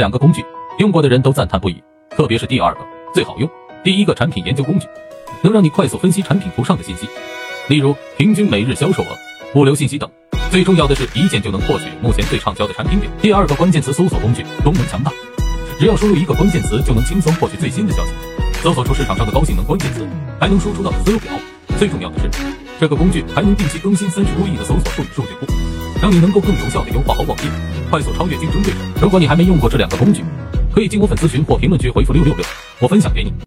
两个工具用过的人都赞叹不已，特别是第二个最好用。第一个产品研究工具能让你快速分析产品图上的信息，例如平均每日销售额、物流信息等。最重要的是一键就能获取目前最畅销的产品表。第二个关键词搜索工具功能强大，只要输入一个关键词就能轻松获取最新的消息，搜索出市场上的高性能关键词，还能输出到 Excel 表。最重要的是，这个工具还能定期更新三十多亿的搜索数据数据库，让你能够更有效的优化好网页，快速超越竞争对手。如果你还没用过这两个工具，可以进我粉丝群或评论区回复六六六，我分享给你。